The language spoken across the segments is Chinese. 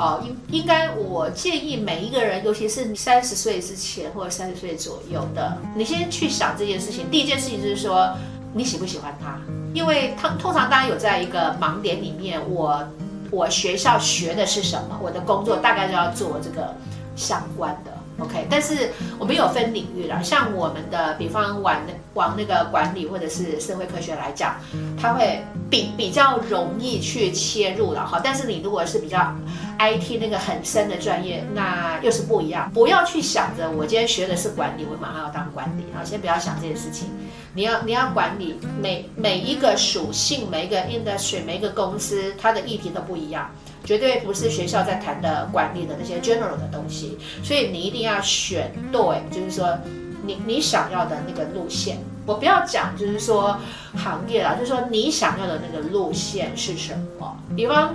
哦，应应该我建议每一个人，尤其是三十岁之前或者三十岁左右的，你先去想这件事情。第一件事情就是说，你喜不喜欢他？因为他通常大家有在一个盲点里面，我我学校学的是什么，我的工作大概就要做这个相关的。OK，但是我们有分领域啦，像我们的，比方往往那个管理或者是社会科学来讲，它会比比较容易去切入了哈。但是你如果是比较 IT 那个很深的专业，那又是不一样。不要去想着我今天学的是管理，我马上要当管理啊，先不要想这件事情。你要你要管理每每一个属性，每一个 industry，每一个公司，它的议题都不一样。绝对不是学校在谈的管理的那些 general 的东西，所以你一定要选对，就是说你你想要的那个路线。我不要讲，就是说行业啦，就是说你想要的那个路线是什么。比方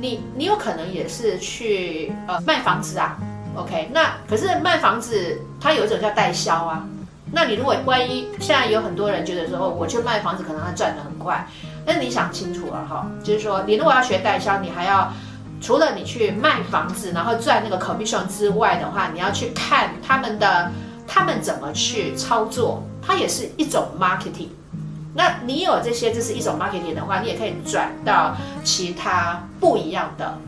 你你有可能也是去呃卖房子啊，OK？那可是卖房子它有一种叫代销啊。那你如果万一现在有很多人觉得说，我去卖房子可能他赚得很快。那你想清楚了哈，就是说，你如果要学代销，你还要除了你去卖房子，然后赚那个 commission 之外的话，你要去看他们的他们怎么去操作，它也是一种 marketing。那你有这些，这是一种 marketing 的话，你也可以转到其他不一样的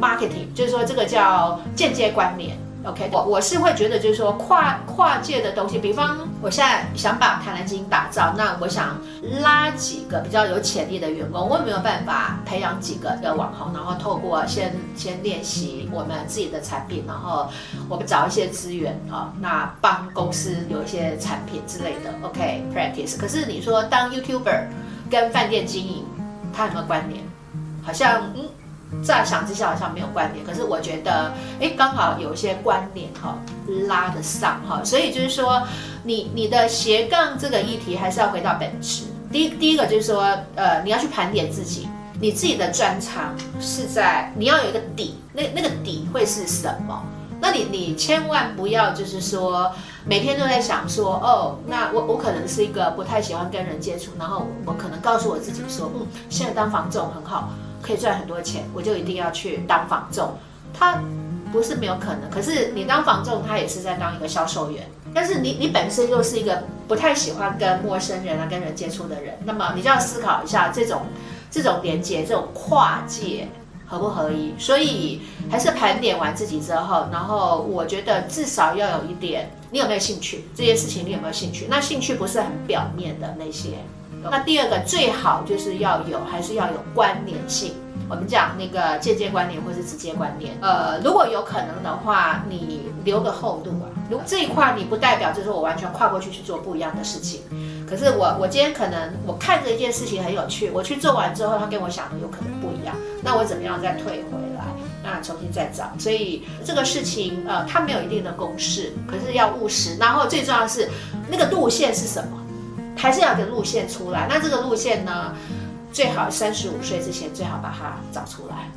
marketing，就是说这个叫间接关联。OK，我我是会觉得就是说跨跨界的东西，比方我现在想把台南金打造，那我想拉几个比较有潜力的员工，我有没有办法培养几个的网红，然后透过先先练习我们自己的产品，然后我们找一些资源啊，那帮公司有一些产品之类的 OK，practice。可是你说当 YouTuber 跟饭店经营，它有没有关联？好像嗯。乍想之下好像没有关联，可是我觉得，哎，刚好有一些关联哈，拉得上哈，所以就是说，你你的斜杠这个议题还是要回到本质。第第一个就是说，呃，你要去盘点自己，你自己的专长是在，你要有一个底，那那个底会是什么？那你你千万不要就是说，每天都在想说，哦，那我我可能是一个不太喜欢跟人接触，然后我可能告诉我自己说，嗯，现在当房总很好。可以赚很多钱，我就一定要去当房仲。他不是没有可能，可是你当房仲，他也是在当一个销售员。但是你你本身又是一个不太喜欢跟陌生人啊、跟人接触的人，那么你就要思考一下这种这种连接、这种跨界合不合一。所以还是盘点完自己之后，然后我觉得至少要有一点，你有没有兴趣？这件事情你有没有兴趣？那兴趣不是很表面的那些。那第二个最好就是要有，还是要有关联性。我们讲那个间接关联或是直接关联。呃，如果有可能的话，你留个后路啊。如这一块你不代表就是我完全跨过去去做不一样的事情。可是我我今天可能我看着一件事情很有趣，我去做完之后，它跟我想的有可能不一样。那我怎么样再退回来？那重新再找。所以这个事情呃，它没有一定的公式，可是要务实。然后最重要的是那个路线是什么？还是要个路线出来，那这个路线呢，最好三十五岁之前最好把它找出来。